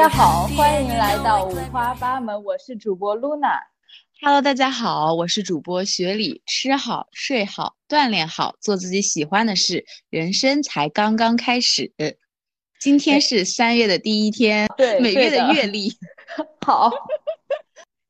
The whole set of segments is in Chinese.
家好，欢迎来到五花八门，我是主播 Luna。Hello，大家好，我是主播雪里。吃好睡好，锻炼好，做自己喜欢的事，人生才刚刚开始。今天是三月的第一天，对，每月的月历。好，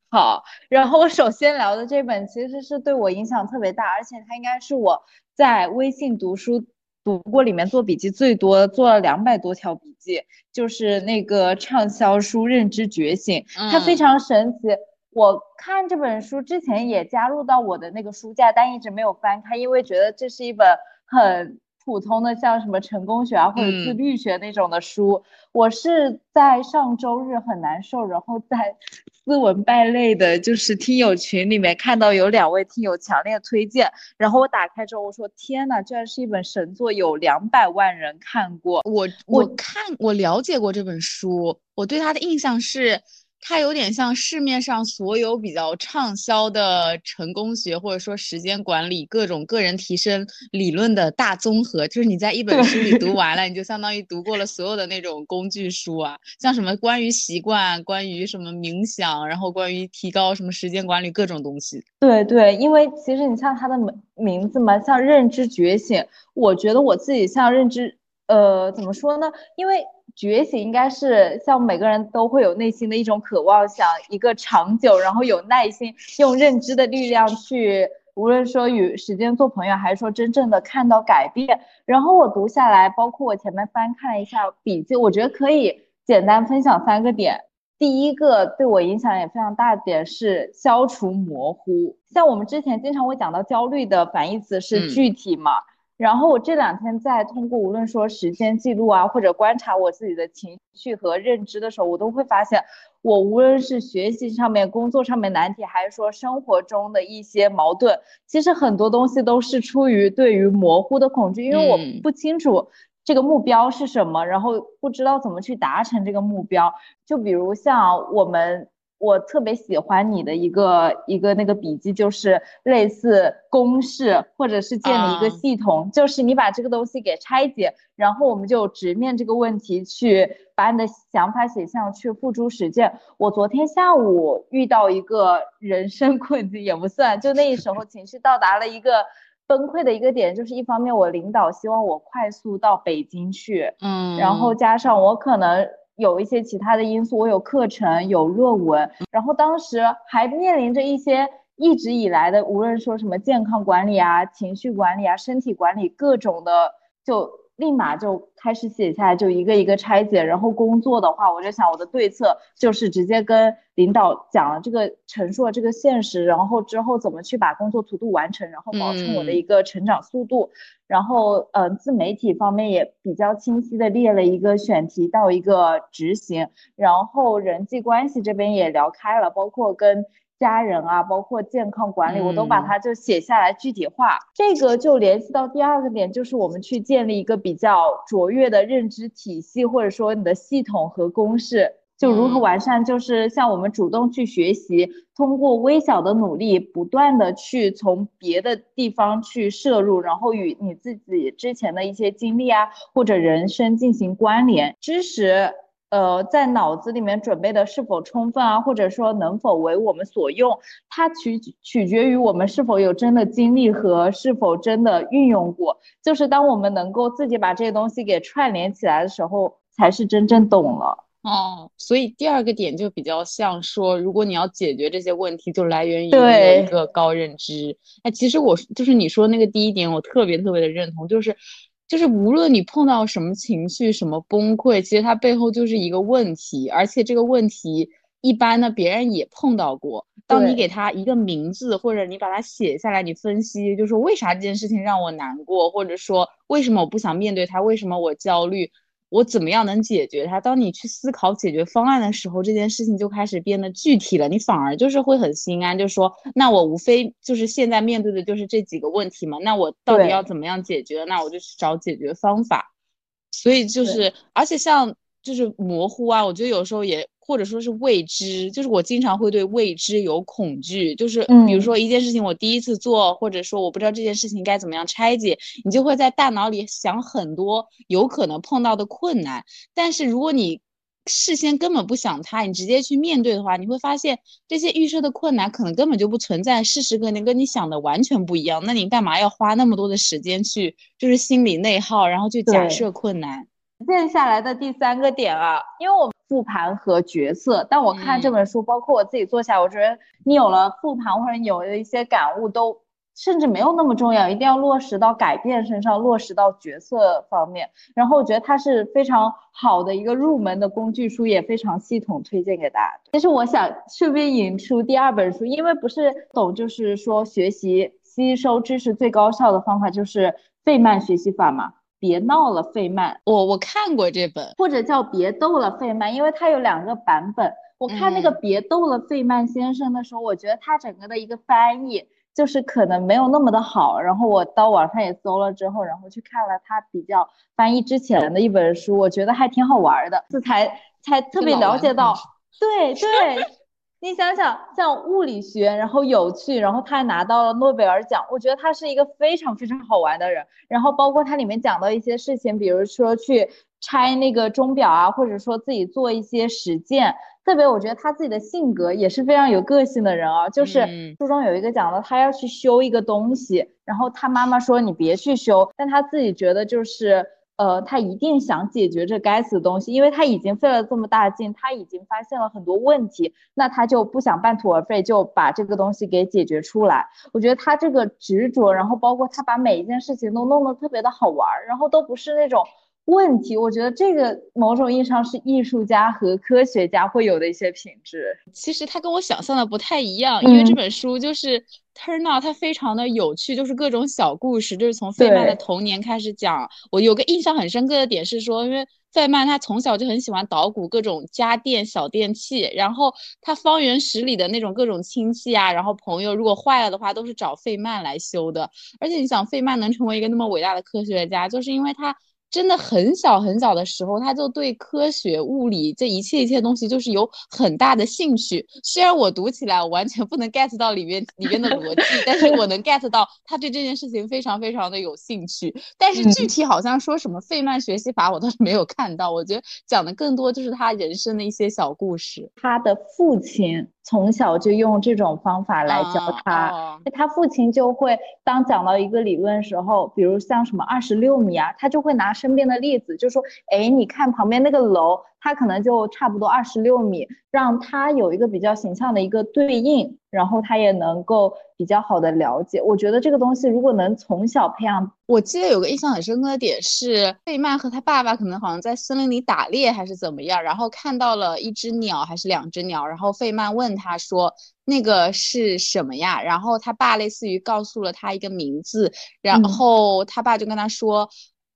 好。然后我首先聊的这本其实是对我影响特别大，而且它应该是我在微信读书。读过里面做笔记最多，做了两百多条笔记，就是那个畅销书《认知觉醒》，它非常神奇。我看这本书之前也加入到我的那个书架，但一直没有翻开，因为觉得这是一本很。普通的像什么成功学啊或者自律学那种的书，我是在上周日很难受，然后在 斯文败类的就是听友群里面看到有两位听友强烈推荐，然后我打开之后我说天呐，居然是一本神作，有两百万人看过。我我看我了解过这本书，我对他的印象是。它有点像市面上所有比较畅销的成功学，或者说时间管理各种个人提升理论的大综合，就是你在一本书里读完了，你就相当于读过了所有的那种工具书啊，像什么关于习惯、关于什么冥想，然后关于提高什么时间管理各种东西。对对，因为其实你像它的名名字嘛，像认知觉醒，我觉得我自己像认知，呃，怎么说呢？因为。觉醒应该是像每个人都会有内心的一种渴望，想一个长久，然后有耐心，用认知的力量去，无论说与时间做朋友，还是说真正的看到改变。然后我读下来，包括我前面翻看了一下笔记，我觉得可以简单分享三个点。第一个对我影响也非常大的点是消除模糊，像我们之前经常会讲到焦虑的反义词是具体嘛。然后我这两天在通过无论说时间记录啊，或者观察我自己的情绪和认知的时候，我都会发现，我无论是学习上面、工作上面难题，还是说生活中的一些矛盾，其实很多东西都是出于对于模糊的恐惧，因为我不清楚这个目标是什么，然后不知道怎么去达成这个目标。就比如像我们。我特别喜欢你的一个一个那个笔记，就是类似公式或者是建立一个系统，就是你把这个东西给拆解，然后我们就直面这个问题，去把你的想法写下去付诸实践。我昨天下午遇到一个人生困境也不算，就那时候情绪到达了一个崩溃的一个点，就是一方面我领导希望我快速到北京去，嗯，然后加上我可能。有一些其他的因素，我有课程，有论文，然后当时还面临着一些一直以来的，无论说什么健康管理啊、情绪管理啊、身体管理各种的，就。立马就开始写下来，就一个一个拆解。然后工作的话，我就想我的对策就是直接跟领导讲了这个，陈述了这个现实，然后之后怎么去把工作图度完成，然后保证我的一个成长速度。然后，嗯，自媒体方面也比较清晰的列了一个选题到一个执行。然后人际关系这边也聊开了，包括跟。家人啊，包括健康管理，我都把它就写下来具体化。这个就联系到第二个点，就是我们去建立一个比较卓越的认知体系，或者说你的系统和公式，就如何完善，就是像我们主动去学习，通过微小的努力，不断的去从别的地方去摄入，然后与你自己之前的一些经历啊，或者人生进行关联，知识。呃，在脑子里面准备的是否充分啊，或者说能否为我们所用，它取取决于我们是否有真的经历和是否真的运用过。就是当我们能够自己把这些东西给串联起来的时候，才是真正懂了。哦，所以第二个点就比较像说，如果你要解决这些问题，就来源于有一个高认知。哎，其实我就是你说那个第一点，我特别特别的认同，就是。就是无论你碰到什么情绪、什么崩溃，其实它背后就是一个问题，而且这个问题一般呢，别人也碰到过。当你给他一个名字，或者你把它写下来，你分析，就说为啥这件事情让我难过，或者说为什么我不想面对它，为什么我焦虑。我怎么样能解决它？当你去思考解决方案的时候，这件事情就开始变得具体了。你反而就是会很心安，就说那我无非就是现在面对的就是这几个问题嘛。那我到底要怎么样解决？那我就去找解决方法。所以就是，而且像就是模糊啊，我觉得有时候也。或者说是未知，就是我经常会对未知有恐惧，就是比如说一件事情我第一次做，或者说我不知道这件事情该怎么样拆解，你就会在大脑里想很多有可能碰到的困难。但是如果你事先根本不想它，你直接去面对的话，你会发现这些预设的困难可能根本就不存在，事实可能跟你想的完全不一样。那你干嘛要花那么多的时间去就是心理内耗，然后去假设困难？接下来的第三个点啊，因为我复盘和角色，但我看这本书，包括我自己做下来，我觉得你有了复盘或者有了一些感悟都。甚至没有那么重要，一定要落实到改变身上，落实到角色方面。然后我觉得它是非常好的一个入门的工具书，也非常系统，推荐给大家。其实我想顺便引出第二本书，因为不是懂，就是说学习吸收知识最高效的方法就是费曼学习法嘛。别闹了，费曼。我我看过这本，或者叫别逗了，费曼，因为它有两个版本。我看那个别逗了，费曼先生的时候，我觉得他整个的一个翻译。就是可能没有那么的好，然后我到网上也搜了之后，然后去看了他比较翻译之前的一本书，我觉得还挺好玩的，这才才特别了解到，对对，你想想像物理学，然后有趣，然后他还拿到了诺贝尔奖，我觉得他是一个非常非常好玩的人，然后包括他里面讲到一些事情，比如说去拆那个钟表啊，或者说自己做一些实践。特别，我觉得他自己的性格也是非常有个性的人啊。就是书中有一个讲到，他要去修一个东西，然后他妈妈说你别去修，但他自己觉得就是，呃，他一定想解决这该死的东西，因为他已经费了这么大劲，他已经发现了很多问题，那他就不想半途而废，就把这个东西给解决出来。我觉得他这个执着，然后包括他把每一件事情都弄得特别的好玩，然后都不是那种。问题，我觉得这个某种意义上是艺术家和科学家会有的一些品质。其实它跟我想象的不太一样，因为这本书就是 turn out 它非常的有趣，就是各种小故事，就是从费曼的童年开始讲。我有个印象很深刻的点是说，因为费曼他从小就很喜欢捣鼓各种家电小电器，然后他方圆十里的那种各种亲戚啊，然后朋友如果坏了的话，都是找费曼来修的。而且你想，费曼能成为一个那么伟大的科学家，就是因为他。真的很小很小的时候，他就对科学、物理这一切一切东西就是有很大的兴趣。虽然我读起来我完全不能 get 到里面里面的逻辑，但是我能 get 到他对这件事情非常非常的有兴趣。但是具体好像说什么费曼学习法，我倒是没有看到。我觉得讲的更多就是他人生的一些小故事。他的父亲。从小就用这种方法来教他，他父亲就会当讲到一个理论时候，比如像什么二十六米啊，他就会拿身边的例子，就说，哎，你看旁边那个楼。它可能就差不多二十六米，让他有一个比较形象的一个对应，然后他也能够比较好的了解。我觉得这个东西如果能从小培养，我记得有个印象很深刻的点是，费曼和他爸爸可能好像在森林里打猎还是怎么样，然后看到了一只鸟还是两只鸟，然后费曼问他说那个是什么呀？然后他爸类似于告诉了他一个名字，然后他爸就跟他说。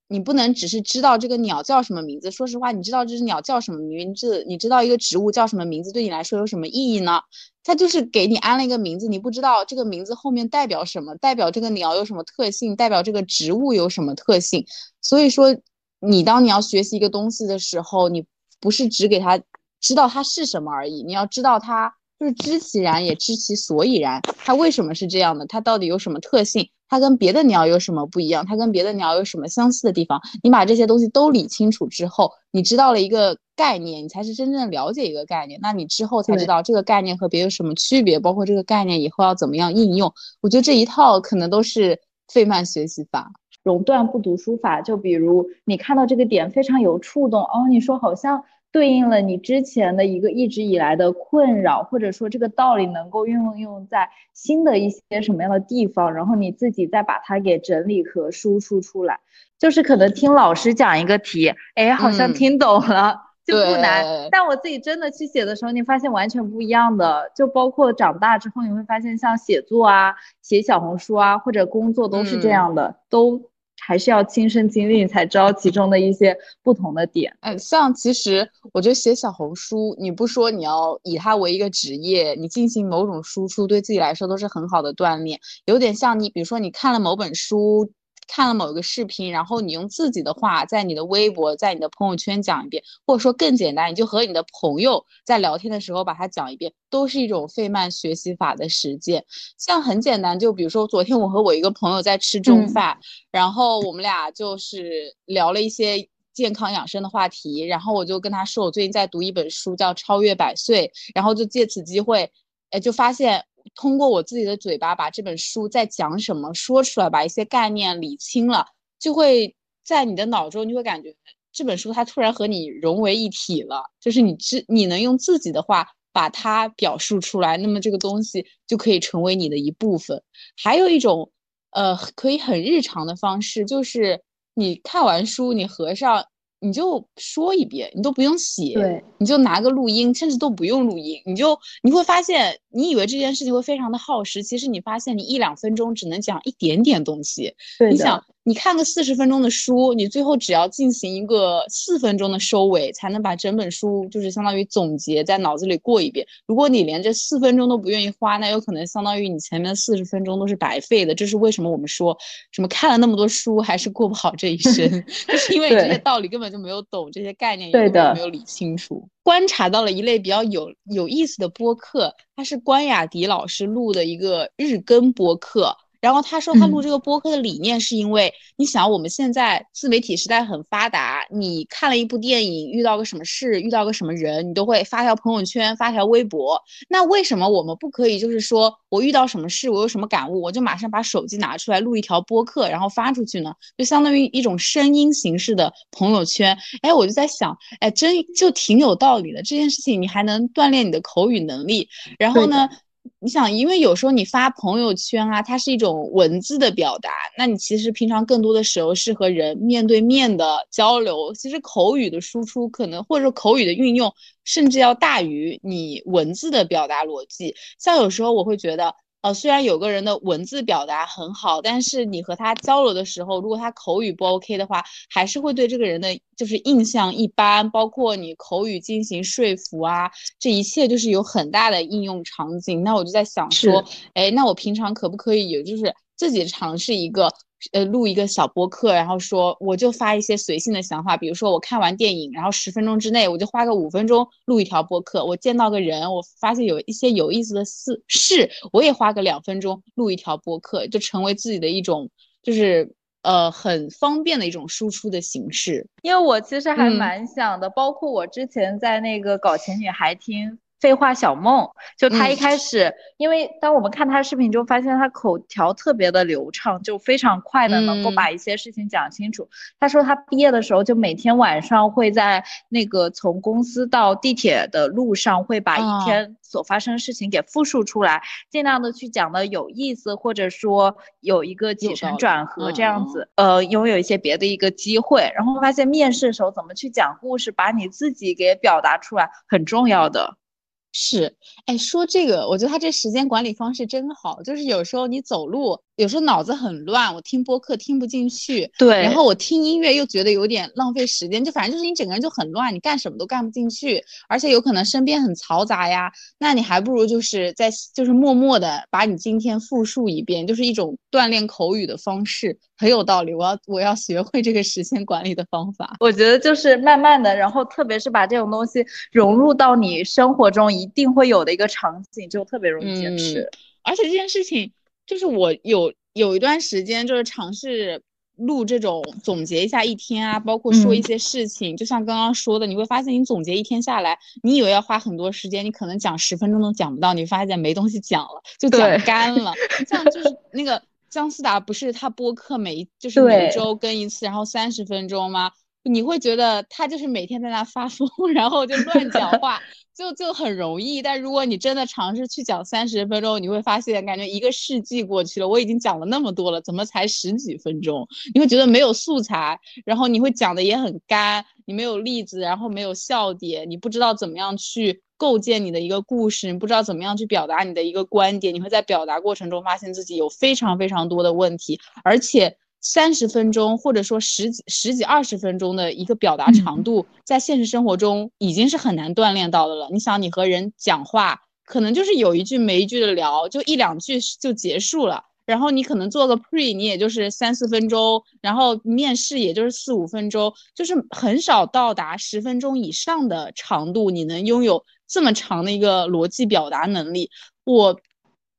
你不能只是知道这个鸟叫什么名字。说实话，你知道这只鸟叫什么名字？你知道一个植物叫什么名字，对你来说有什么意义呢？它就是给你安了一个名字，你不知道这个名字后面代表什么，代表这个鸟有什么特性，代表这个植物有什么特性。所以说，你当你要学习一个东西的时候，你不是只给它知道它是什么而已，你要知道它就是知其然也知其所以然，它为什么是这样的，它到底有什么特性。它跟别的鸟有什么不一样？它跟别的鸟有什么相似的地方？你把这些东西都理清楚之后，你知道了一个概念，你才是真正了解一个概念。那你之后才知道这个概念和别有什么区别，包括这个概念以后要怎么样应用。我觉得这一套可能都是费曼学习法、熔断不读书法。就比如你看到这个点非常有触动哦，你说好像。对应了你之前的一个一直以来的困扰，或者说这个道理能够运用在新的一些什么样的地方，然后你自己再把它给整理和输出出来，就是可能听老师讲一个题，哎，好像听懂了就不难，但我自己真的去写的时候，你发现完全不一样的，就包括长大之后你会发现，像写作啊、写小红书啊或者工作都是这样的，都。还是要亲身经历才知道其中的一些不同的点。嗯，像其实我觉得写小红书，你不说你要以它为一个职业，你进行某种输出，对自己来说都是很好的锻炼。有点像你，比如说你看了某本书。看了某个视频，然后你用自己的话在你的微博、在你的朋友圈讲一遍，或者说更简单，你就和你的朋友在聊天的时候把它讲一遍，都是一种费曼学习法的实践。像很简单，就比如说昨天我和我一个朋友在吃中饭，然后我们俩就是聊了一些。健康养生的话题，然后我就跟他说，我最近在读一本书叫《超越百岁》，然后就借此机会，哎，就发现通过我自己的嘴巴把这本书在讲什么说出来，把一些概念理清了，就会在你的脑中，你会感觉这本书它突然和你融为一体了，就是你自你能用自己的话。把它表述出来，那么这个东西就可以成为你的一部分。还有一种，呃，可以很日常的方式，就是你看完书，你合上。你就说一遍，你都不用写，对，你就拿个录音，甚至都不用录音，你就你会发现，你以为这件事情会非常的耗时，其实你发现你一两分钟只能讲一点点东西。你想，你看个四十分钟的书，你最后只要进行一个四分钟的收尾，才能把整本书就是相当于总结在脑子里过一遍。如果你连这四分钟都不愿意花，那有可能相当于你前面四十分钟都是白费的。这是为什么我们说什么看了那么多书还是过不好这一生，就是因为这些道理根本就。没有懂这些概念，对的，没有理清楚。观察到了一类比较有有意思的播客，它是关雅迪老师录的一个日更播客。然后他说，他录这个播客的理念是因为，你想我们现在自媒体时代很发达，你看了一部电影，遇到个什么事，遇到个什么人，你都会发条朋友圈，发条微博。那为什么我们不可以，就是说我遇到什么事，我有什么感悟，我就马上把手机拿出来录一条播客，然后发出去呢？就相当于一种声音形式的朋友圈。哎，我就在想，哎，真就挺有道理的。这件事情你还能锻炼你的口语能力，然后呢？你想，因为有时候你发朋友圈啊，它是一种文字的表达，那你其实平常更多的时候是和人面对面的交流，其实口语的输出可能或者说口语的运用，甚至要大于你文字的表达逻辑。像有时候我会觉得。呃，虽然有个人的文字表达很好，但是你和他交流的时候，如果他口语不 OK 的话，还是会对这个人的就是印象一般。包括你口语进行说服啊，这一切就是有很大的应用场景。那我就在想说，哎，那我平常可不可以也就是自己尝试一个？呃，录一个小播客，然后说我就发一些随性的想法，比如说我看完电影，然后十分钟之内我就花个五分钟录一条播客。我见到个人，我发现有一些有意思的事事，我也花个两分钟录一条播客，就成为自己的一种，就是呃很方便的一种输出的形式。因为我其实还蛮想的，包括我之前在那个搞钱女孩听。废话小梦，就他一开始，因为当我们看他视频就，发现他口条特别的流畅，就非常快的能够把一些事情讲清楚。他说他毕业的时候，就每天晚上会在那个从公司到地铁的路上，会把一天所发生的事情给复述出来，尽量的去讲的有意思，或者说有一个起承转合这样子，呃，拥有一些别的一个机会。然后发现面试的时候怎么去讲故事，把你自己给表达出来很重要的。是，哎，说这个，我觉得他这时间管理方式真好。就是有时候你走路，有时候脑子很乱，我听播客听不进去，对，然后我听音乐又觉得有点浪费时间，就反正就是你整个人就很乱，你干什么都干不进去，而且有可能身边很嘈杂呀。那你还不如就是在就是默默的把你今天复述一遍，就是一种锻炼口语的方式。很有道理，我要我要学会这个时间管理的方法。我觉得就是慢慢的，然后特别是把这种东西融入到你生活中一定会有的一个场景，就特别容易坚持。而且这件事情，就是我有有一段时间就是尝试录这种总结一下一天啊，包括说一些事情，就像刚刚说的，你会发现你总结一天下来，你以为要花很多时间，你可能讲十分钟都讲不到，你发现没东西讲了，就讲干了。像就是那个。姜思达不是他播客每一就是每周更一次，然后三十分钟吗？你会觉得他就是每天在那发疯，然后就乱讲话，就就很容易。但如果你真的尝试去讲三十分钟，你会发现感觉一个世纪过去了，我已经讲了那么多了，怎么才十几分钟？你会觉得没有素材，然后你会讲的也很干，你没有例子，然后没有笑点，你不知道怎么样去。构建你的一个故事，你不知道怎么样去表达你的一个观点，你会在表达过程中发现自己有非常非常多的问题，而且三十分钟或者说十几十几二十分钟的一个表达长度，在现实生活中已经是很难锻炼到的了。你想，你和人讲话，可能就是有一句没一句的聊，就一两句就结束了，然后你可能做个 pre，你也就是三四分钟，然后面试也就是四五分钟，就是很少到达十分钟以上的长度，你能拥有。这么长的一个逻辑表达能力，我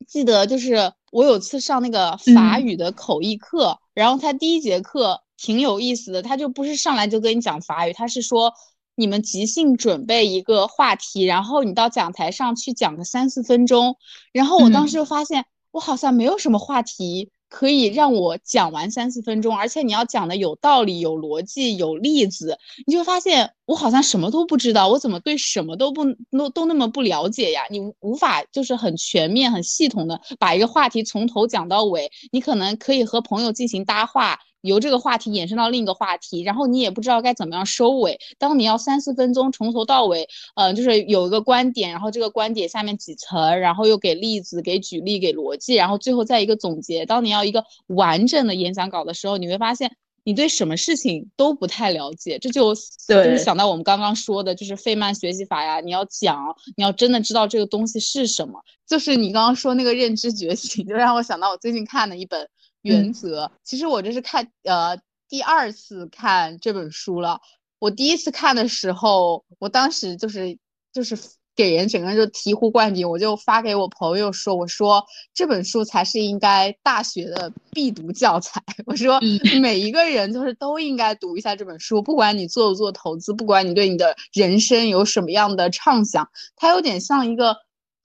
记得就是我有次上那个法语的口译课，然后他第一节课挺有意思的，他就不是上来就跟你讲法语，他是说你们即兴准备一个话题，然后你到讲台上去讲个三四分钟。然后我当时就发现，我好像没有什么话题可以让我讲完三四分钟，而且你要讲的有道理、有逻辑、有例子，你就发现我好像什么都不知道，我怎么对什么都不都都那么不了解呀？你无法就是很全面、很系统的把一个话题从头讲到尾。你可能可以和朋友进行搭话。由这个话题延伸到另一个话题，然后你也不知道该怎么样收尾。当你要三四分钟从头到尾，呃，就是有一个观点，然后这个观点下面几层，然后又给例子、给举例、给逻辑，然后最后再一个总结。当你要一个完整的演讲稿的时候，你会发现你对什么事情都不太了解。这就就是想到我们刚刚说的，就是费曼学习法呀。你要讲，你要真的知道这个东西是什么。就是你刚刚说那个认知觉醒，就让我想到我最近看的一本。原则，其实我这是看呃第二次看这本书了。我第一次看的时候，我当时就是就是给人整个人就醍醐灌顶，我就发给我朋友说，我说这本书才是应该大学的必读教材。我说每一个人就是都应该读一下这本书，不管你做不做投资，不管你对你的人生有什么样的畅想，它有点像一个。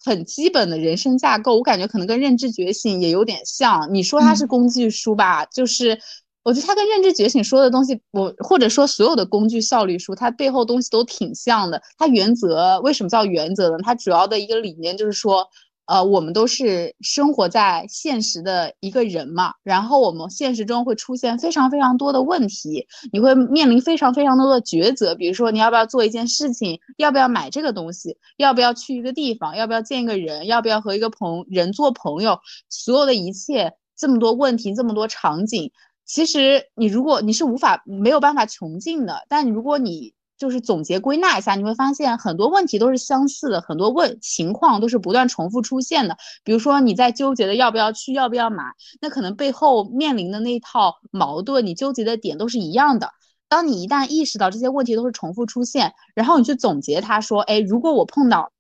很基本的人生架构，我感觉可能跟认知觉醒也有点像。你说它是工具书吧，就是我觉得它跟认知觉醒说的东西，我或者说所有的工具效率书，它背后东西都挺像的。它原则为什么叫原则呢？它主要的一个理念就是说。呃，我们都是生活在现实的一个人嘛，然后我们现实中会出现非常非常多的问题，你会面临非常非常多的抉择，比如说你要不要做一件事情，要不要买这个东西，要不要去一个地方，要不要见一个人，要不要和一个朋人做朋友，所有的一切这么多问题，这么多场景，其实你如果你是无法没有办法穷尽的，但如果你。就是总结归纳一下，你会发现很多问题都是相似的，很多问情况都是不断重复出现的。比如说你在纠结的要不要去，要不要买，那可能背后面临的那一套矛盾，你纠结的点都是一样的。当你一旦意识到这些问题都是重复出现，然后你去总结它，说，哎，如果我碰到，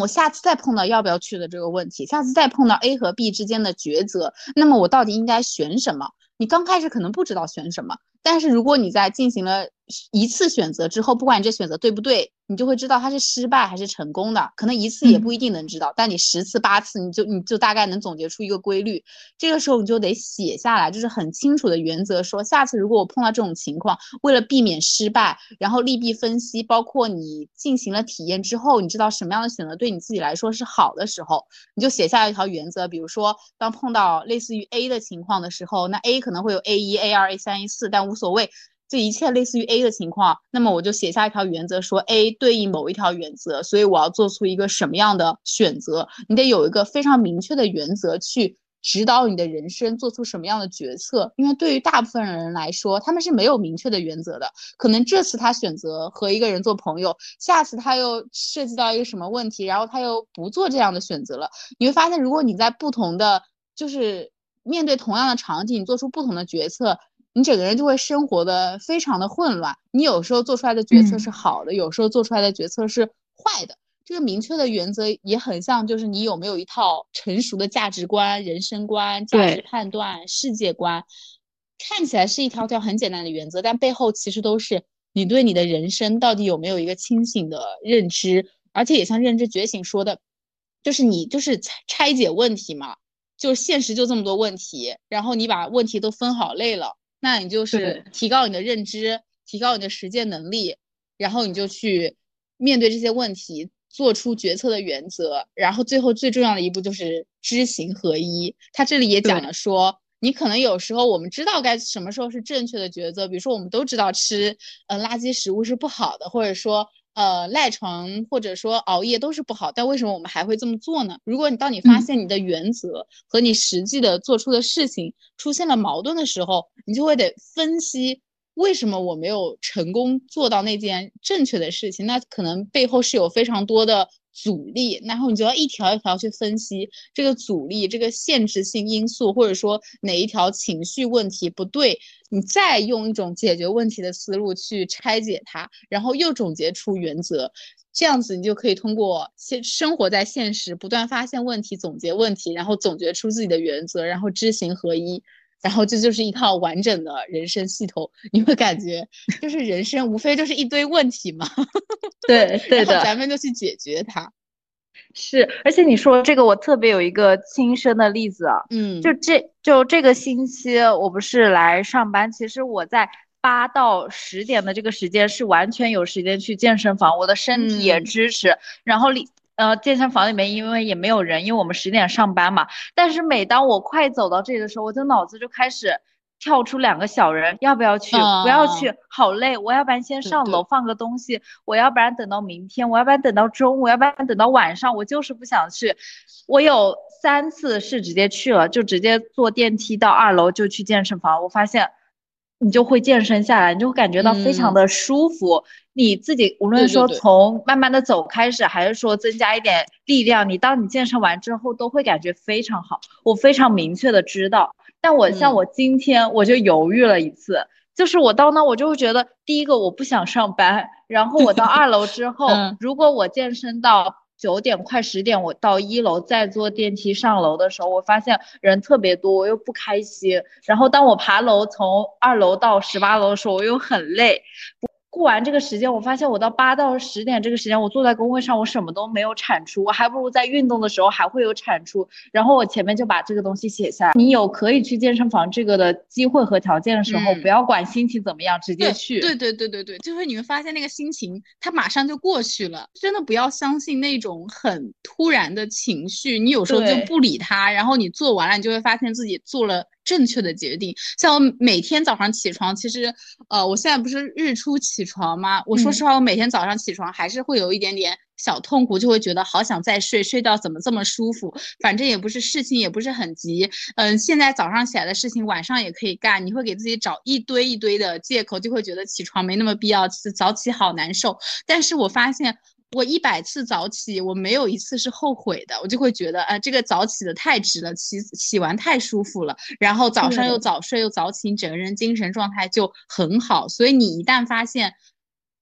我下次再碰到要不要去的这个问题，下次再碰到 A 和 B 之间的抉择，那么我到底应该选什么？你刚开始可能不知道选什么，但是如果你在进行了。一次选择之后，不管你这选择对不对，你就会知道它是失败还是成功的。可能一次也不一定能知道，但你十次八次，你就你就大概能总结出一个规律。这个时候你就得写下来，就是很清楚的原则，说下次如果我碰到这种情况，为了避免失败，然后利弊分析，包括你进行了体验之后，你知道什么样的选择对你自己来说是好的时候，你就写下一条原则。比如说，当碰到类似于 A 的情况的时候，那 A 可能会有 A 一、A 二、A 三、A 四，但无所谓。这一切类似于 A 的情况，那么我就写下一条原则，说 A 对应某一条原则，所以我要做出一个什么样的选择？你得有一个非常明确的原则去指导你的人生，做出什么样的决策？因为对于大部分人来说，他们是没有明确的原则的。可能这次他选择和一个人做朋友，下次他又涉及到一个什么问题，然后他又不做这样的选择了。你会发现，如果你在不同的就是面对同样的场景，做出不同的决策。你整个人就会生活的非常的混乱，你有时候做出来的决策是好的，有时候做出来的决策是坏的。这个明确的原则也很像，就是你有没有一套成熟的价值观、人生观、价值判断、世界观。看起来是一条条很简单的原则，但背后其实都是你对你的人生到底有没有一个清醒的认知，而且也像认知觉醒说的，就是你就是拆解问题嘛，就现实就这么多问题，然后你把问题都分好类了。那你就是提高你的认知，提高你的实践能力，然后你就去面对这些问题，做出决策的原则，然后最后最重要的一步就是知行合一。他这里也讲了说，你可能有时候我们知道该什么时候是正确的抉择，比如说我们都知道吃呃垃圾食物是不好的，或者说。呃，赖床或者说熬夜都是不好，但为什么我们还会这么做呢？如果你当你发现你的原则和你实际的做出的事情出现了矛盾的时候，你就会得分析为什么我没有成功做到那件正确的事情，那可能背后是有非常多的。阻力，然后你就要一条一条去分析这个阻力、这个限制性因素，或者说哪一条情绪问题不对，你再用一种解决问题的思路去拆解它，然后又总结出原则，这样子你就可以通过现生活在现实，不断发现问题、总结问题，然后总结出自己的原则，然后知行合一。然后这就是一套完整的人生系统。你会感觉 就是人生无非就是一堆问题嘛，对 对的，咱们就去解决它。是，而且你说这个，我特别有一个亲身的例子啊，嗯，就这就这个星期我不是来上班，其实我在八到十点的这个时间是完全有时间去健身房，我的身体也支持，然后里。呃，健身房里面因为也没有人，因为我们十点上班嘛。但是每当我快走到这里的时候，我的脑子就开始跳出两个小人，要不要去？不要去，好累。我要不然先上楼放个东西，我要不然等到明天，我要不然等到中午，要不然等到晚上。我就是不想去。我有三次是直接去了，就直接坐电梯到二楼就去健身房。我发现。你就会健身下来，你就会感觉到非常的舒服。你自己无论说从慢慢的走开始，还是说增加一点力量，你当你健身完之后都会感觉非常好。我非常明确的知道，但我像我今天我就犹豫了一次，就是我到那我就会觉得，第一个我不想上班，然后我到二楼之后，如果我健身到。九点快十点，我到一楼再坐电梯上楼的时候，我发现人特别多，我又不开心。然后当我爬楼从二楼到十八楼的时候，我又很累。过完这个时间，我发现我到八到十点这个时间，我坐在工位上，我什么都没有产出，我还不如在运动的时候还会有产出。然后我前面就把这个东西写下。你有可以去健身房这个的机会和条件的时候，不要管心情怎么样，直接去。对对对对对，就是你会发现那个心情它马上就过去了。真的不要相信那种很突然的情绪，你有时候就不理他，然后你做完了，你就会发现自己做了。正确的决定，像我每天早上起床，其实，呃，我现在不是日出起床吗？我说实话，我每天早上起床还是会有一点点小痛苦，就会觉得好想再睡，睡到怎么这么舒服？反正也不是事情也不是很急，嗯，现在早上起来的事情晚上也可以干，你会给自己找一堆一堆的借口，就会觉得起床没那么必要，早起好难受。但是我发现。我一百次早起，我没有一次是后悔的，我就会觉得，哎，这个早起的太值了，起起完太舒服了，然后早上又早睡又早起，你整个人精神状态就很好。所以你一旦发现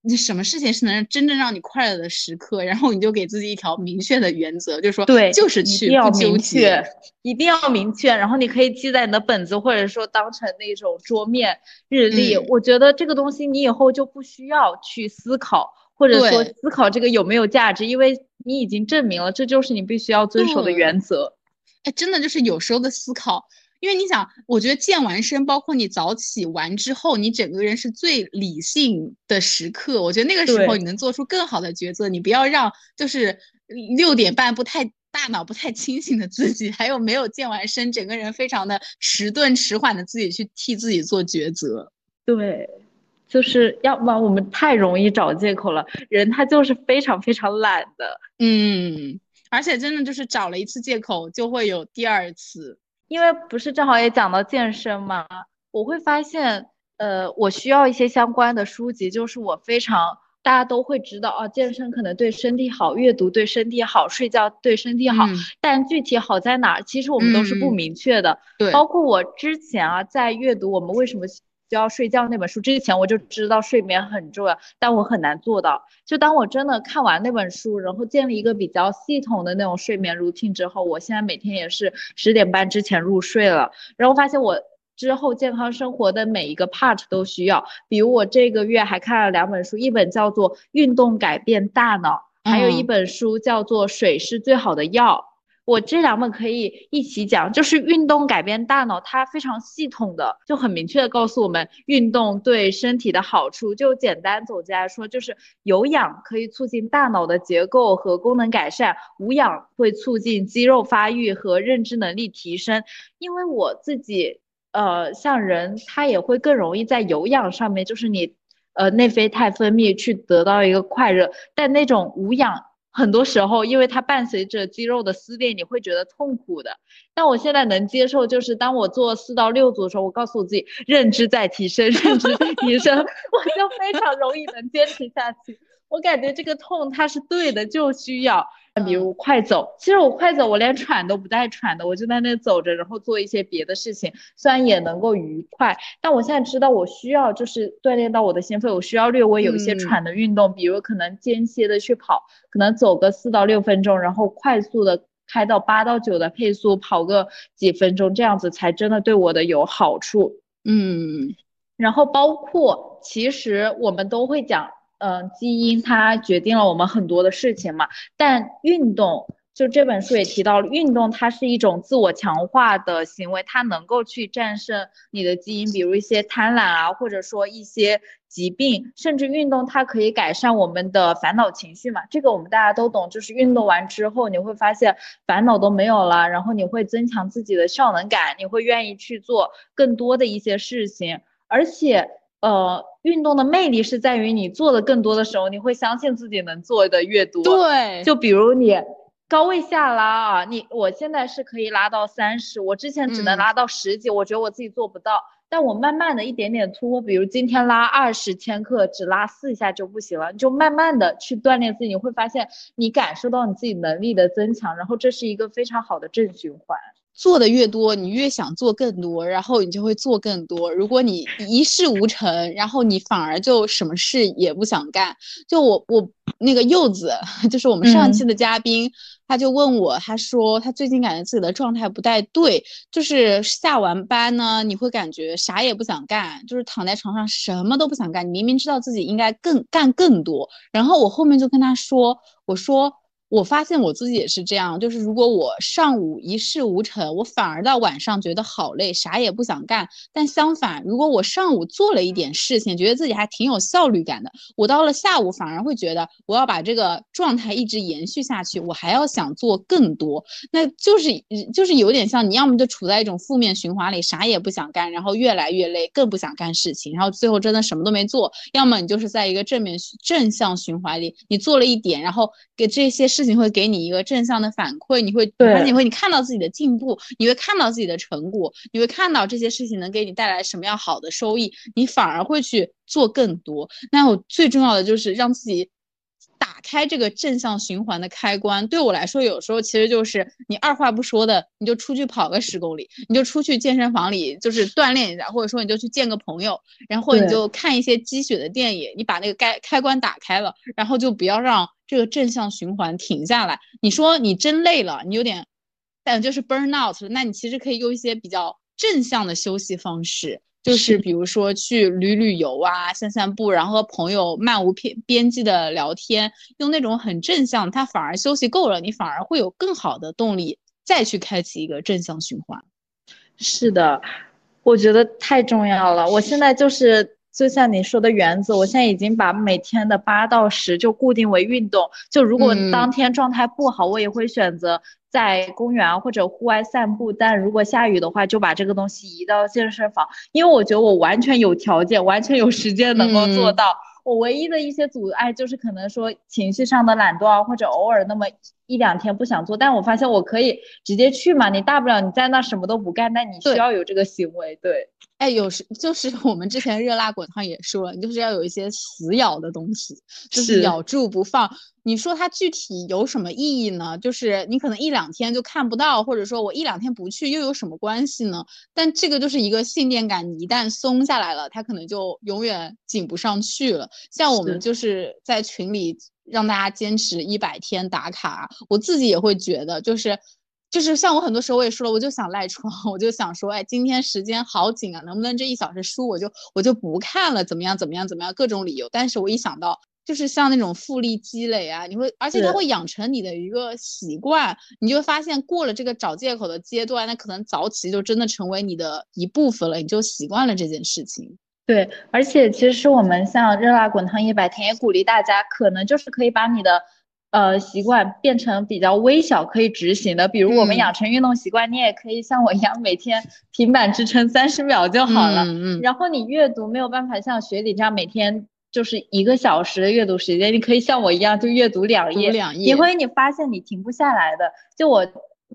你什么事情是能真正让你快乐的时刻，然后你就给自己一条明确的原则，就是说，对，就是去，不纠结，一定要明确，然后你可以记在你的本子，或者说当成那种桌面日历。我觉得这个东西你以后就不需要去思考。或者说思考这个有没有价值，因为你已经证明了这就是你必须要遵守的原则。哎，真的就是有时候的思考，因为你想，我觉得健完身，包括你早起完之后，你整个人是最理性的时刻。我觉得那个时候你能做出更好的抉择。你不要让就是六点半不太大脑不太清醒的自己，还有没有健完身，整个人非常的迟钝迟缓的自己去替自己做抉择。对。就是要么我们太容易找借口了，人他就是非常非常懒的，嗯，而且真的就是找了一次借口就会有第二次，因为不是正好也讲到健身吗？我会发现，呃，我需要一些相关的书籍，就是我非常大家都会知道啊，健身可能对身体好，阅读对身体好，睡觉对身体好，但具体好在哪儿，其实我们都是不明确的。对，包括我之前啊，在阅读我们为什么。就要睡觉那本书之前我就知道睡眠很重要，但我很难做到。就当我真的看完那本书，然后建立一个比较系统的那种睡眠 routine 之后，我现在每天也是十点半之前入睡了。然后发现我之后健康生活的每一个 part 都需要，比如我这个月还看了两本书，一本叫做《运动改变大脑》，还有一本书叫做《水是最好的药》。我这两本可以一起讲，就是运动改变大脑，它非常系统的，就很明确的告诉我们运动对身体的好处。就简单总结来说，就是有氧可以促进大脑的结构和功能改善，无氧会促进肌肉发育和认知能力提升。因为我自己，呃，像人他也会更容易在有氧上面，就是你，呃，内啡肽分泌去得到一个快乐，但那种无氧。很多时候，因为它伴随着肌肉的撕裂，你会觉得痛苦的。但我现在能接受，就是当我做四到六组的时候，我告诉我自己，认知在提升，认知在提升，我就非常容易能坚持下去。我感觉这个痛它是对的，就需要。比如快走，其实我快走，我连喘都不带喘的，我就在那走着，然后做一些别的事情，虽然也能够愉快，但我现在知道我需要就是锻炼到我的心肺，我需要略微有一些喘的运动，比如可能间歇的去跑，可能走个四到六分钟，然后快速的开到八到九的配速，跑个几分钟，这样子才真的对我的有好处。嗯，然后包括其实我们都会讲，嗯，基因它决定了我们很多的事情嘛，但运动。就这本书也提到了，运动它是一种自我强化的行为，它能够去战胜你的基因，比如一些贪婪啊，或者说一些疾病，甚至运动它可以改善我们的烦恼情绪嘛。这个我们大家都懂，就是运动完之后你会发现烦恼都没有了，然后你会增强自己的效能感，你会愿意去做更多的一些事情，而且呃，运动的魅力是在于你做的更多的时候，你会相信自己能做的越多。对，就比如你。高位下拉啊，你我现在是可以拉到三十，我之前只能拉到十几，我觉得我自己做不到，但我慢慢的一点点突破，比如今天拉二十千克，只拉四下就不行了，你就慢慢的去锻炼自己，你会发现你感受到你自己能力的增强，然后这是一个非常好的正循环。做的越多，你越想做更多，然后你就会做更多。如果你一事无成，然后你反而就什么事也不想干。就我我那个柚子，就是我们上期的嘉宾，他就问我，他说他最近感觉自己的状态不太对，就是下完班呢，你会感觉啥也不想干，就是躺在床上什么都不想干。你明明知道自己应该更干更多，然后我后面就跟他说，我说。我发现我自己也是这样，就是如果我上午一事无成，我反而到晚上觉得好累，啥也不想干。但相反，如果我上午做了一点事情，觉得自己还挺有效率感的，我到了下午反而会觉得我要把这个状态一直延续下去，我还要想做更多。那就是就是有点像你要么就处在一种负面循环里，啥也不想干，然后越来越累，更不想干事情，然后最后真的什么都没做；要么你就是在一个正面正向循环里，你做了一点，然后给这些事。事情会给你一个正向的反馈，你会，对，你会你看到自己的进步，你会看到自己的成果，你会看到这些事情能给你带来什么样好的收益，你反而会去做更多。那我最重要的就是让自己打开这个正向循环的开关。对我来说，有时候其实就是你二话不说的，你就出去跑个十公里，你就出去健身房里就是锻炼一下，或者说你就去见个朋友，然后你就看一些积雪的电影，你把那个开开关打开了，然后就不要让。这个正向循环停下来，你说你真累了，你有点，但就是 burn out，那你其实可以用一些比较正向的休息方式，就是。比如说去旅旅游啊，散散步，然后和朋友漫无边边际的聊天，用那种很正向，他反而休息够了，你反而会有更好的动力再去开启一个正向循环。是的，我觉得太重要了，我现在就是。就像你说的原则，我现在已经把每天的八到十就固定为运动。就如果当天状态不好，我也会选择在公园或者户外散步。但如果下雨的话，就把这个东西移到健身房，因为我觉得我完全有条件，完全有时间能够做到。我唯一的一些阻碍就是可能说情绪上的懒惰啊，或者偶尔那么一两天不想做。但我发现我可以直接去嘛，你大不了你在那什么都不干，但你需要有这个行为，对。哎，有时就是我们之前热辣滚烫也说了，你就是要有一些死咬的东西，就是咬住不放。你说它具体有什么意义呢？就是你可能一两天就看不到，或者说我一两天不去又有什么关系呢？但这个就是一个信念感，你一旦松下来了，它可能就永远紧不上去了。像我们就是在群里让大家坚持一百天打卡，我自己也会觉得就是。就是像我很多时候我也说了，我就想赖床，我就想说，哎，今天时间好紧啊，能不能这一小时书我就我就不看了，怎么样怎么样怎么样，各种理由。但是我一想到，就是像那种复利积累啊，你会，而且它会养成你的一个习惯，你就发现过了这个找借口的阶段，那可能早起就真的成为你的一部分了，你就习惯了这件事情。对，而且其实我们像热辣滚烫一百天，也鼓励大家，可能就是可以把你的。呃，习惯变成比较微小可以执行的，比如我们养成运动习惯，你也可以像我一样每天平板支撑三十秒就好了。嗯嗯。然后你阅读没有办法像学理这样每天就是一个小时的阅读时间，你可以像我一样就阅读两页。两页。你会你发现你停不下来的。就我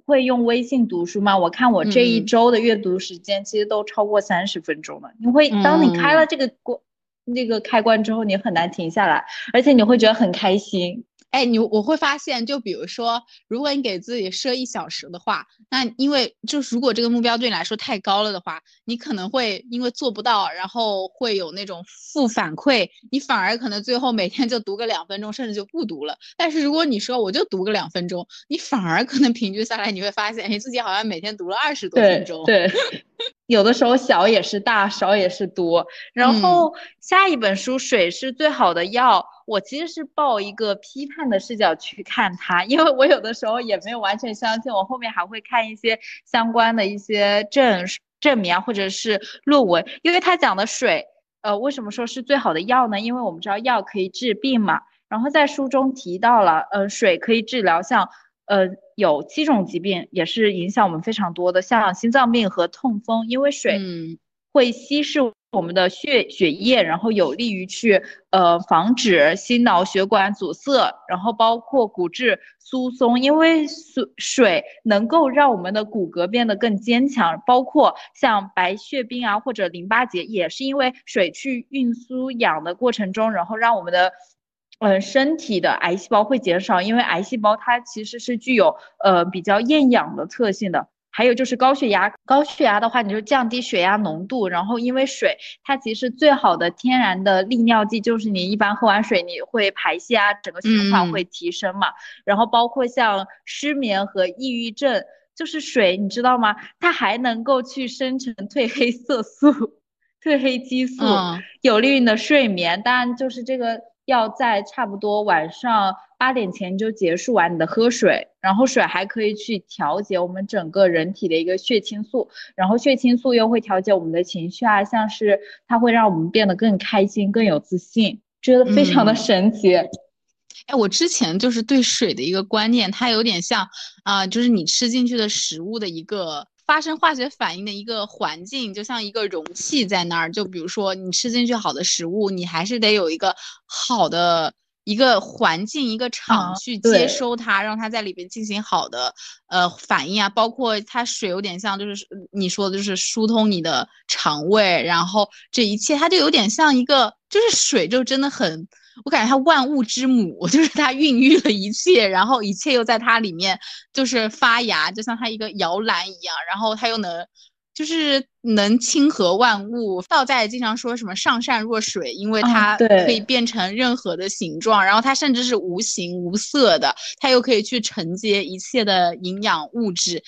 会用微信读书嘛，我看我这一周的阅读时间其实都超过三十分钟了。你会当你开了这个关那个开关之后，你很难停下来，而且你会觉得很开心。哎，你我会发现，就比如说，如果你给自己设一小时的话，那因为就是如果这个目标对你来说太高了的话，你可能会因为做不到，然后会有那种负反馈，你反而可能最后每天就读个两分钟，甚至就不读了。但是如果你说我就读个两分钟，你反而可能平均下来你会发现，哎，自己好像每天读了二十多分钟。对，有的时候小也是大，少也是多。然后下一本书《水是最好的药》。我其实是抱一个批判的视角去看它，因为我有的时候也没有完全相信，我后面还会看一些相关的一些证证明啊，或者是论文，因为它讲的水，呃，为什么说是最好的药呢？因为我们知道药可以治病嘛，然后在书中提到了，呃，水可以治疗像，呃，有七种疾病，也是影响我们非常多的，像心脏病和痛风，因为水会稀释。我们的血血液，然后有利于去呃防止心脑血管阻塞，然后包括骨质疏松，因为水水能够让我们的骨骼变得更坚强，包括像白血病啊或者淋巴结，也是因为水去运输氧的过程中，然后让我们的嗯身体的癌细胞会减少，因为癌细胞它其实是具有呃比较厌氧的特性的。还有就是高血压，高血压的话，你就降低血压浓度，然后因为水它其实最好的天然的利尿剂，就是你一般喝完水你会排泄啊，整个循环会提升嘛。然后包括像失眠和抑郁症，就是水，你知道吗？它还能够去生成褪黑色素、褪黑激素，有利于你的睡眠。当然就是这个。要在差不多晚上八点前就结束完你的喝水，然后水还可以去调节我们整个人体的一个血清素，然后血清素又会调节我们的情绪啊，像是它会让我们变得更开心、更有自信，觉得非常的神奇。哎，我之前就是对水的一个观念，它有点像啊，就是你吃进去的食物的一个。发生化学反应的一个环境，就像一个容器在那儿。就比如说，你吃进去好的食物，你还是得有一个好的一个环境、一个场去接收它，让它在里边进行好的呃反应啊。包括它水有点像，就是你说的，就是疏通你的肠胃，然后这一切它就有点像一个，就是水就真的很。我感觉它万物之母，就是它孕育了一切，然后一切又在它里面就是发芽，就像它一个摇篮一样，然后它又能就是能亲和万物。道家也经常说什么上善若水，因为它可以变成任何的形状，然后它甚至是无形无色的，它又可以去承接一切的营养物质。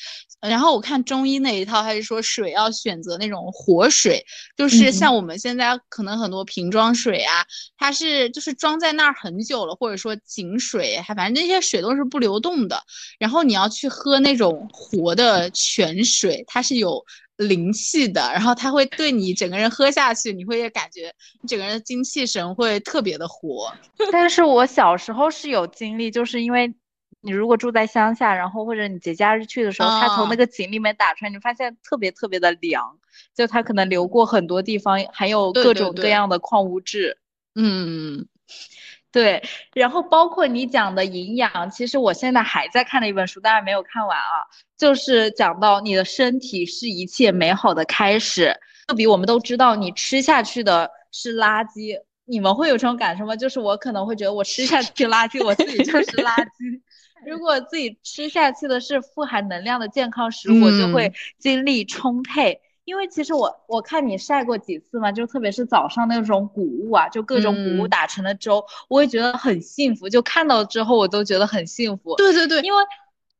然后我看中医那一套，他是说水要选择那种活水，就是像我们现在可能很多瓶装水啊，它是就是装在那儿很久了，或者说井水，还反正那些水都是不流动的。然后你要去喝那种活的泉水，它是有灵气的，然后它会对你整个人喝下去，你会感觉你整个人的精气神会特别的活。但是我小时候是有经历，就是因为。你如果住在乡下，然后或者你节假日去的时候，它从那个井里面打出来，你发现特别特别的凉，就它可能流过很多地方，还有各种各样的矿物质。嗯，对。然后包括你讲的营养，其实我现在还在看的一本书，当然没有看完啊，就是讲到你的身体是一切美好的开始。就比我们都知道，你吃下去的是垃圾，你们会有这种感受吗？就是我可能会觉得我吃下去垃圾，我自己就是垃圾。如果自己吃下去的是富含能量的健康食物，就会精力充沛。因为其实我我看你晒过几次嘛，就特别是早上那种谷物啊，就各种谷物打成的粥，我也觉得很幸福。就看到之后，我都觉得很幸福。对对对，因为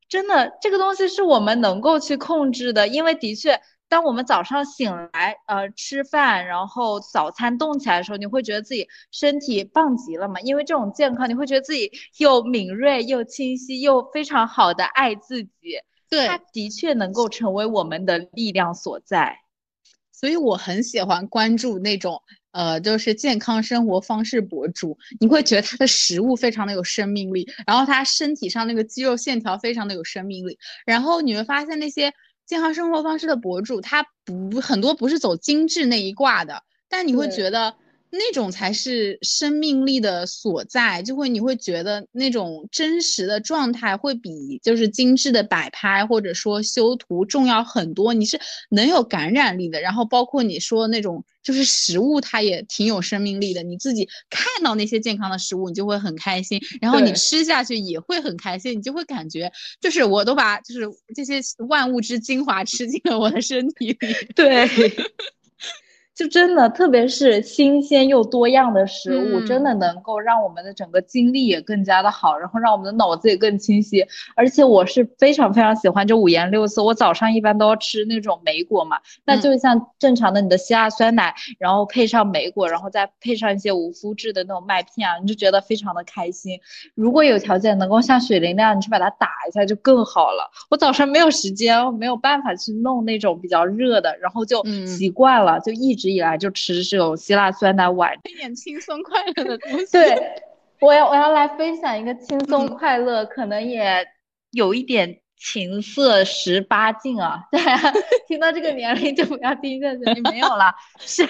真的这个东西是我们能够去控制的，因为的确。当我们早上醒来，呃，吃饭，然后早餐动起来的时候，你会觉得自己身体棒极了嘛？因为这种健康，你会觉得自己又敏锐又清晰，又非常好的爱自己。对，它的确能够成为我们的力量所在。所以我很喜欢关注那种，呃，就是健康生活方式博主。你会觉得他的食物非常的有生命力，然后他身体上那个肌肉线条非常的有生命力，然后你会发现那些。健康生活方式的博主，他不很多不是走精致那一挂的，但你会觉得那种才是生命力的所在，就会你会觉得那种真实的状态会比就是精致的摆拍或者说修图重要很多。你是能有感染力的，然后包括你说那种就是食物，它也挺有生命力的。你自己看到那些健康的食物，你就会很开心，然后你吃下去也会很开心，你就会感觉就是我都把就是这些万物之精华吃进了我的身体里。对。就真的，特别是新鲜又多样的食物，真的能够让我们的整个精力也更加的好，然后让我们的脑子也更清晰。而且我是非常非常喜欢，这五颜六色。我早上一般都要吃那种莓果嘛，那就像正常的你的希腊酸奶，然后配上莓果，然后再配上一些无麸质的那种麦片啊，你就觉得非常的开心。如果有条件能够像雪玲那样，你去把它打一下就更好了。我早上没有时间，没有办法去弄那种比较热的，然后就习惯了，就一直。直以来就吃这种希腊酸奶碗，一点轻松快乐的东西。对，我要我要来分享一个轻松快乐，可能也有一点情色十八禁啊。对，听到这个年龄就不要听下去，没有了。是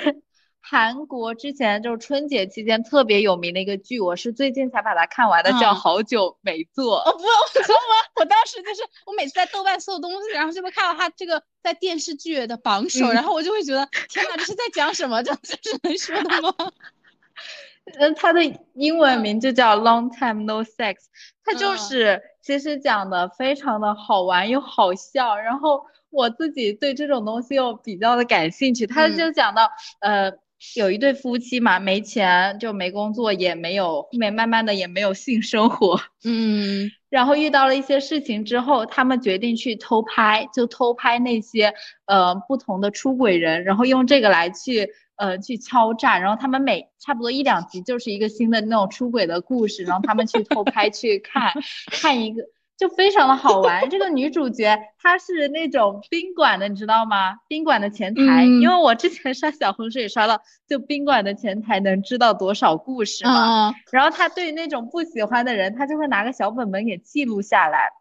韩国之前就是春节期间特别有名的一个剧，我是最近才把它看完的，叫《好久没做》。哦不，我？我当时就是我每次在豆瓣搜东西，然后就会看到它这个。在电视剧的榜首，然后我就会觉得，天哪，这是在讲什么？这这是能说的吗？嗯，它的英文名就叫 Long Time No Sex，它就是其实讲的非常的好玩又好笑，然后我自己对这种东西又比较的感兴趣。他就讲到，呃，有一对夫妻嘛，没钱就没工作，也没有后面慢慢的也没有性生活，嗯。然后遇到了一些事情之后，他们决定去偷拍，就偷拍那些呃不同的出轨人，然后用这个来去呃去敲诈。然后他们每差不多一两集就是一个新的那种出轨的故事，然后他们去偷拍去看看一个。就非常的好玩。这个女主角她是那种宾馆的，你知道吗？宾馆的前台，因为我之前刷小红书也刷到，就宾馆的前台能知道多少故事嘛。然后她对那种不喜欢的人，她就会拿个小本本给记录下来。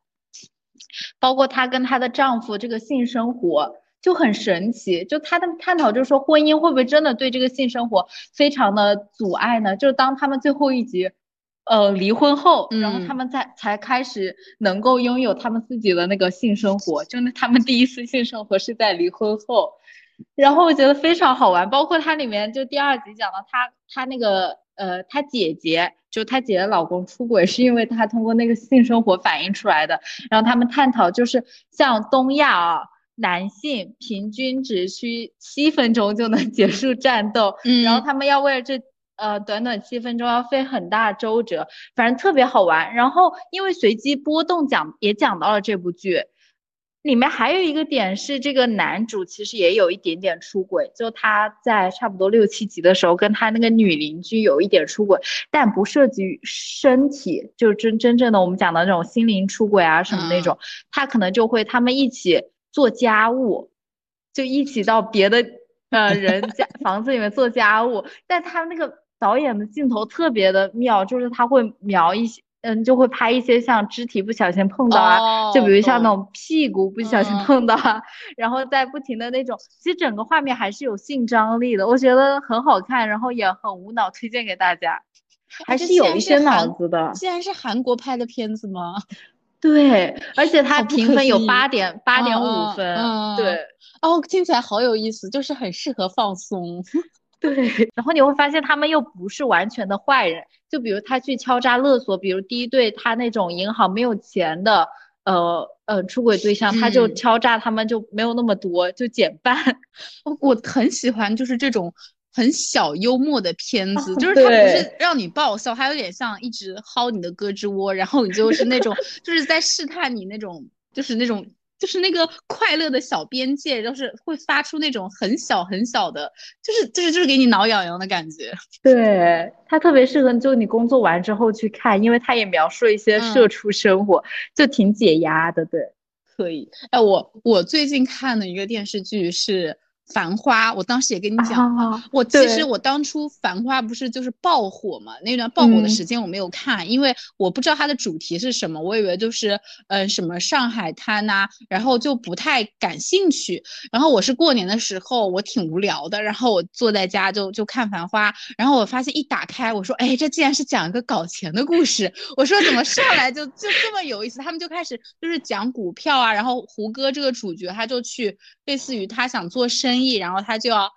包括她跟她的丈夫这个性生活就很神奇，就她的探讨就是说婚姻会不会真的对这个性生活非常的阻碍呢？就是当他们最后一集。呃，离婚后，然后他们才才开始能够拥有他们自己的那个性生活，就是他们第一次性生活是在离婚后，然后我觉得非常好玩。包括它里面就第二集讲到他他那个呃他姐姐，就他姐姐老公出轨是因为他通过那个性生活反映出来的。然后他们探讨就是像东亚啊，男性平均只需七分钟就能结束战斗，然后他们要为了这。呃，短短七分钟要费很大周折，反正特别好玩。然后因为随机波动讲也讲到了这部剧，里面还有一个点是这个男主其实也有一点点出轨，就他在差不多六七集的时候跟他那个女邻居有一点出轨，但不涉及身体，就真真正的我们讲的那种心灵出轨啊什么那种，他可能就会他们一起做家务，就一起到别的呃人家房子里面做家务，但他那个。导演的镜头特别的妙，就是他会瞄一些，嗯，就会拍一些像肢体不小心碰到啊，就比如像那种屁股不小心碰到，然后再不停的那种，其实整个画面还是有性张力的，我觉得很好看，然后也很无脑，推荐给大家，还是有一些脑子的。既然是韩国拍的片子吗？对，而且它评分有八点八点五分，对，哦，听起来好有意思，就是很适合放松。对，然后你会发现他们又不是完全的坏人，就比如他去敲诈勒索，比如第一对他那种银行没有钱的，呃呃出轨对象，他就敲诈他们就没有那么多，就减半。我 我很喜欢就是这种很小幽默的片子，就是他不是让你爆笑，他有点像一直薅你的胳肢窝，然后你就是那种 就是在试探你那种就是那种。就是那个快乐的小边界，就是会发出那种很小很小的，就是就是就是给你挠痒痒的感觉。对，它特别适合就你工作完之后去看，因为它也描述一些社畜生活，就挺解压的。对，可以。哎，我我最近看的一个电视剧是繁花，我当时也跟你讲，我其实我当初繁花不是就是爆火嘛，那段爆火的时间我没有看，因为我不知道它的主题是什么，我以为就是嗯什么上海滩呐，然后就不太感兴趣。然后我是过年的时候，我挺无聊的，然后我坐在家就就看繁花，然后我发现一打开，我说哎，这竟然是讲一个搞钱的故事，我说怎么上来就就这么有意思？他们就开始就是讲股票啊，然后胡歌这个主角他就去类似于他想做生意。然后他就要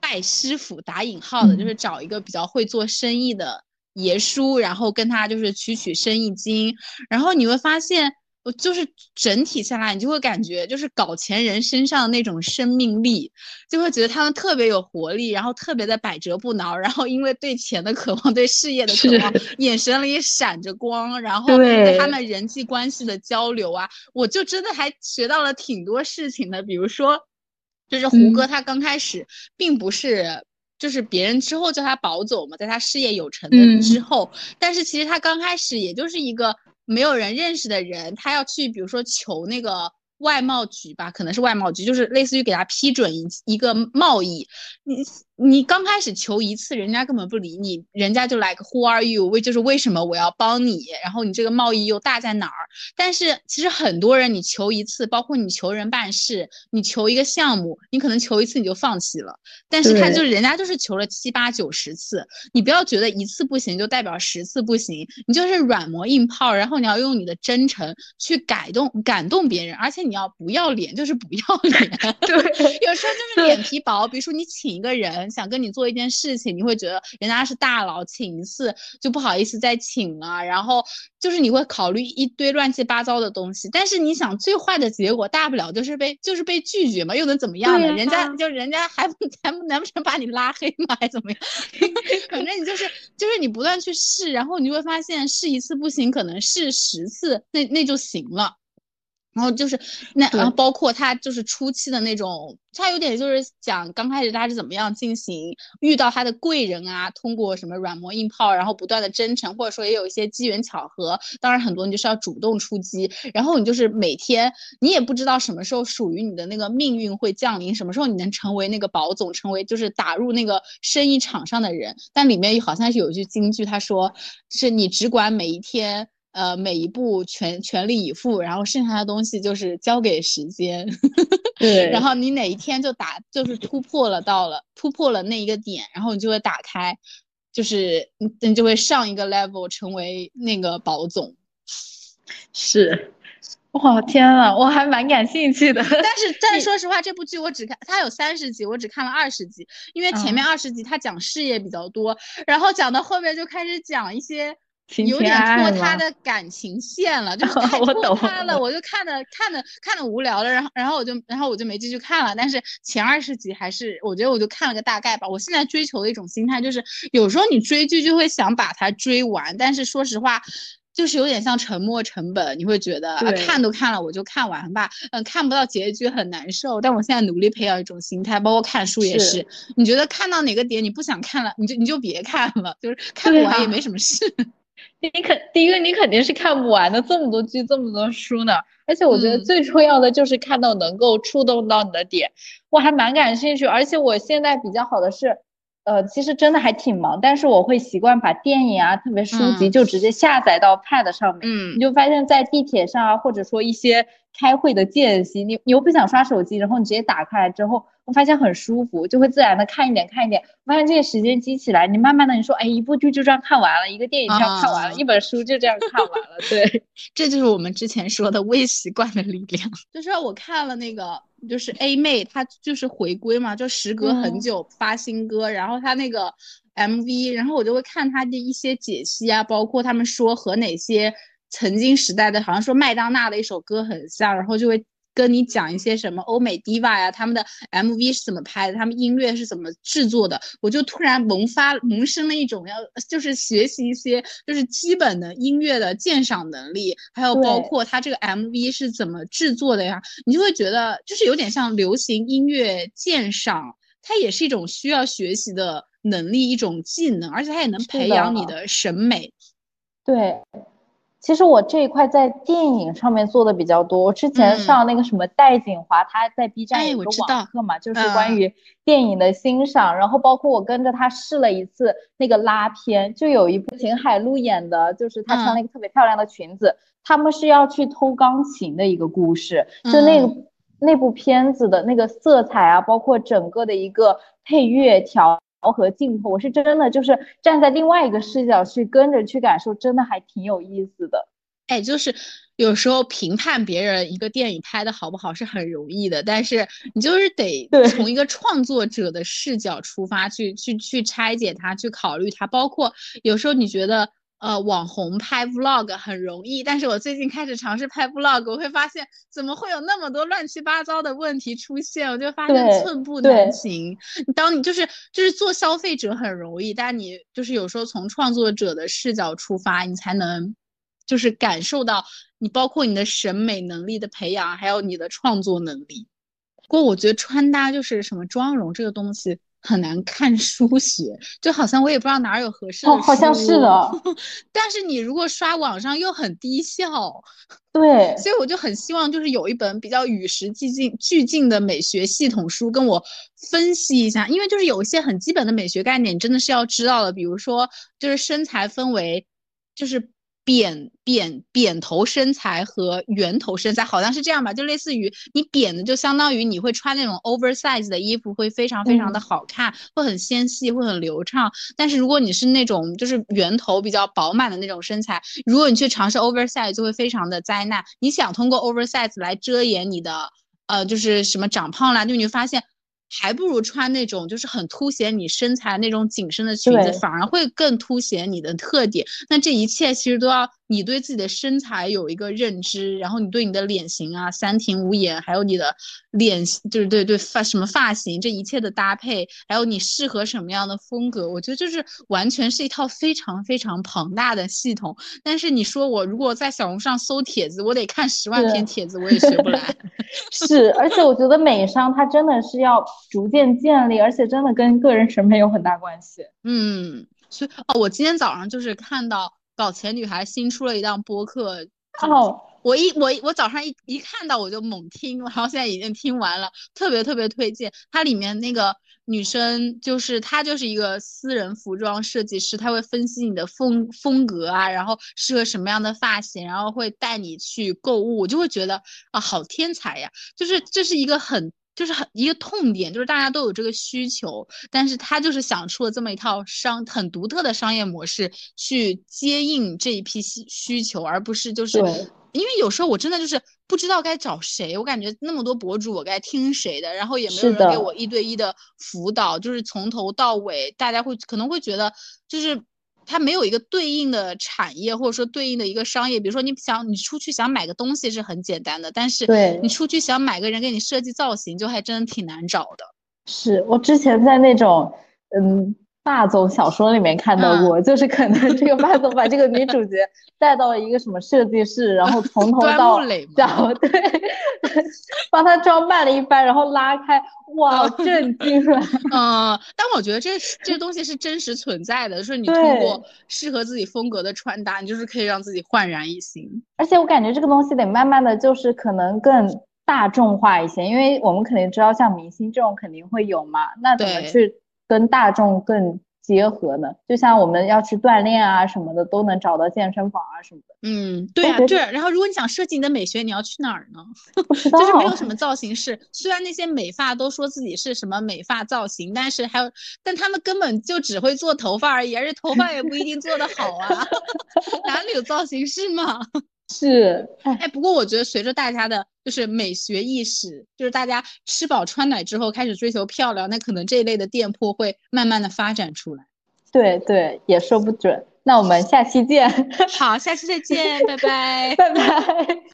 拜师傅，打引号的，就是找一个比较会做生意的爷叔，然后跟他就是取取生意经。然后你会发现，就是整体下来，你就会感觉就是搞钱人身上的那种生命力，就会觉得他们特别有活力，然后特别的百折不挠。然后因为对钱的渴望，对事业的渴望，眼神里闪着光。然后对他们人际关系的交流啊，我就真的还学到了挺多事情的，比如说。就是胡歌，他刚开始并不是，就是别人之后叫他宝总嘛，在他事业有成的之后，但是其实他刚开始也就是一个没有人认识的人，他要去比如说求那个。外贸局吧，可能是外贸局，就是类似于给他批准一一个贸易。你你刚开始求一次，人家根本不理你，人家就来个 Who are you？为就是为什么我要帮你？然后你这个贸易又大在哪儿？但是其实很多人你求一次，包括你求人办事，你求一个项目，你可能求一次你就放弃了。但是他就是人家就是求了七八九十次，你不要觉得一次不行就代表十次不行，你就是软磨硬泡，然后你要用你的真诚去改动感动别人，而且。你要不要脸就是不要 脸，对，有时候就是脸皮薄。比如说你请一个人想跟你做一件事情，你会觉得人家是大佬，请一次就不好意思再请了，然后就是你会考虑一堆乱七八糟的东西。但是你想最坏的结果，大不了就是被就是被拒绝嘛，又能怎么样呢？人家就人家还 还不难不成把你拉黑吗？还怎么样？反正你就是就是你不断去试，然后你就会发现试一次不行，可能试十次那那就行了。然后就是那，然后包括他就是初期的那种，他有点就是讲刚开始他是怎么样进行遇到他的贵人啊，通过什么软磨硬泡，然后不断的真诚，或者说也有一些机缘巧合，当然很多你就是要主动出击，然后你就是每天你也不知道什么时候属于你的那个命运会降临，什么时候你能成为那个保总，成为就是打入那个生意场上的人，但里面好像是有一句金句，他说是你只管每一天。呃，每一步全全力以赴，然后剩下的东西就是交给时间。对，然后你哪一天就打，就是突破了，到了突破了那一个点，然后你就会打开，就是你你就会上一个 level，成为那个宝总。是，哇天呐，我还蛮感兴趣的。但是 但说实话，这部剧我只看它有三十集，我只看了二十集，因为前面二十集它讲事业比较多，然后讲到后面就开始讲一些。有点拖他的感情线了，就是 太拖他了，我就看的看的看的无聊了，然后然后我就然后我就没继续看了。但是前二十集还是我觉得我就看了个大概吧。我现在追求的一种心态就是，有时候你追剧就会想把它追完，但是说实话，就是有点像沉没成本，你会觉得啊看都看了我就看完吧，嗯，看不到结局很难受。但我现在努力培养一种心态，包括看书也是，你觉得看到哪个点你不想看了，你就你就别看了，就是看不完也没什么事。你肯第一个，你肯定是看不完的，这么多剧，这么多书呢。而且我觉得最重要的就是看到能够触动到你的点，我还蛮感兴趣。而且我现在比较好的是，呃，其实真的还挺忙，但是我会习惯把电影啊，特别书籍就直接下载到 Pad 上面。嗯，你就发现，在地铁上啊，或者说一些开会的间隙，你你又不想刷手机，然后你直接打开来之后。我发现很舒服，就会自然的看一点看一点。我发现这些时间积起来，你慢慢的你说，哎，一部剧就这样看完了，一个电影这样看完了，一本书就这样看完了。对，这就是我们之前说的微习惯的力量。就是我看了那个，就是 A 妹，她就是回归嘛，就时隔很久发新歌，然后她那个 MV，然后我就会看她的一些解析啊，包括他们说和哪些曾经时代的，好像说麦当娜的一首歌很像，然后就会。跟你讲一些什么欧美 diva 呀，他们的 MV 是怎么拍的，他们音乐是怎么制作的，我就突然萌发萌生了一种要就是学习一些就是基本的音乐的鉴赏能力，还有包括他这个 MV 是怎么制作的呀，你就会觉得就是有点像流行音乐鉴赏，它也是一种需要学习的能力，一种技能，而且它也能培养你的审美。对。其实我这一块在电影上面做的比较多。我之前上那个什么戴锦华，他在 B 站有个网课嘛，就是关于电影的欣赏。然后包括我跟着他试了一次那个拉片，就有一部秦海璐演的，就是她穿了一个特别漂亮的裙子，他们是要去偷钢琴的一个故事。就那个那部片子的那个色彩啊，包括整个的一个配乐调。和镜头，我是真的就是站在另外一个视角去跟着去感受，真的还挺有意思的。哎，就是有时候评判别人一个电影拍的好不好是很容易的，但是你就是得从一个创作者的视角出发去去去拆解它，去考虑它。包括有时候你觉得。呃，网红拍 vlog 很容易，但是我最近开始尝试拍 vlog，我会发现怎么会有那么多乱七八糟的问题出现，我就发现寸步难行。当你就是就是做消费者很容易，但你就是有时候从创作者的视角出发，你才能就是感受到你包括你的审美能力的培养，还有你的创作能力。不过我觉得穿搭就是什么妆容这个东西。很难看书学，就好像我也不知道哪儿有合适的哦，好像是的。但是你如果刷网上又很低效，对，所以我就很希望就是有一本比较与时俱进、俱进的美学系统书跟我分析一下，因为就是有一些很基本的美学概念真的是要知道的，比如说就是身材分为就是。扁扁扁头身材和圆头身材好像是这样吧，就类似于你扁的，就相当于你会穿那种 oversize 的衣服，会非常非常的好看，会很纤细，会很流畅。但是如果你是那种就是圆头比较饱满的那种身材，如果你去尝试 oversize，就会非常的灾难。你想通过 oversize 来遮掩你的呃就是什么长胖啦，就你会发现。还不如穿那种就是很凸显你身材那种紧身的裙子，反而会更凸显你的特点。那这一切其实都要你对自己的身材有一个认知，然后你对你的脸型啊三庭五眼，还有你的脸就是对对发什么发型，这一切的搭配，还有你适合什么样的风格，我觉得就是完全是一套非常非常庞大的系统。但是你说我如果在小红书上搜帖子，我得看十万篇帖子，我也学不来。是，而且我觉得美商它真的是要。逐渐建立，而且真的跟个人审美有很大关系。嗯，所以哦，我今天早上就是看到搞钱女孩新出了一档播客，哦，我一我我早上一一看到我就猛听，然后现在已经听完了，特别特别推荐。它里面那个女生就是她就是一个私人服装设计师，她会分析你的风风格啊，然后适合什么样的发型，然后会带你去购物，我就会觉得啊，好天才呀！就是这是一个很。就是很一个痛点，就是大家都有这个需求，但是他就是想出了这么一套商很独特的商业模式去接应这一批需需求，而不是就是因为有时候我真的就是不知道该找谁，我感觉那么多博主我该听谁的，然后也没有人给我一对一的辅导，就是从头到尾大家会可能会觉得就是。它没有一个对应的产业，或者说对应的一个商业，比如说你想你出去想买个东西是很简单的，但是你出去想买个人给你设计造型，就还真的挺难找的。是我之前在那种嗯。霸总小说里面看到过，就是可能这个霸总把这个女主角带到了一个什么设计室，然后从头到脚，对，帮她装扮了一番，然后拉开，哇，震惊了。嗯，但我觉得这这东西是真实存在的，就是你通过适合自己风格的穿搭，你就是可以让自己焕然一新。而且我感觉这个东西得慢慢的就是可能更大众化一些，因为我们肯定知道像明星这种肯定会有嘛，那怎么去？跟大众更结合呢，就像我们要去锻炼啊什么的，都能找到健身房啊什么的。嗯，对啊，对。然后如果你想设计你的美学，你要去哪儿呢？就是没有什么造型师。虽然那些美发都说自己是什么美发造型，但是还有，但他们根本就只会做头发而已，而且头发也不一定做得好啊。哪里有造型师嘛？是，哎，不过我觉得随着大家的，就是美学意识，就是大家吃饱穿暖之后开始追求漂亮，那可能这一类的店铺会慢慢的发展出来。对对，也说不准。那我们下期见。好，下期再见，拜拜，拜拜。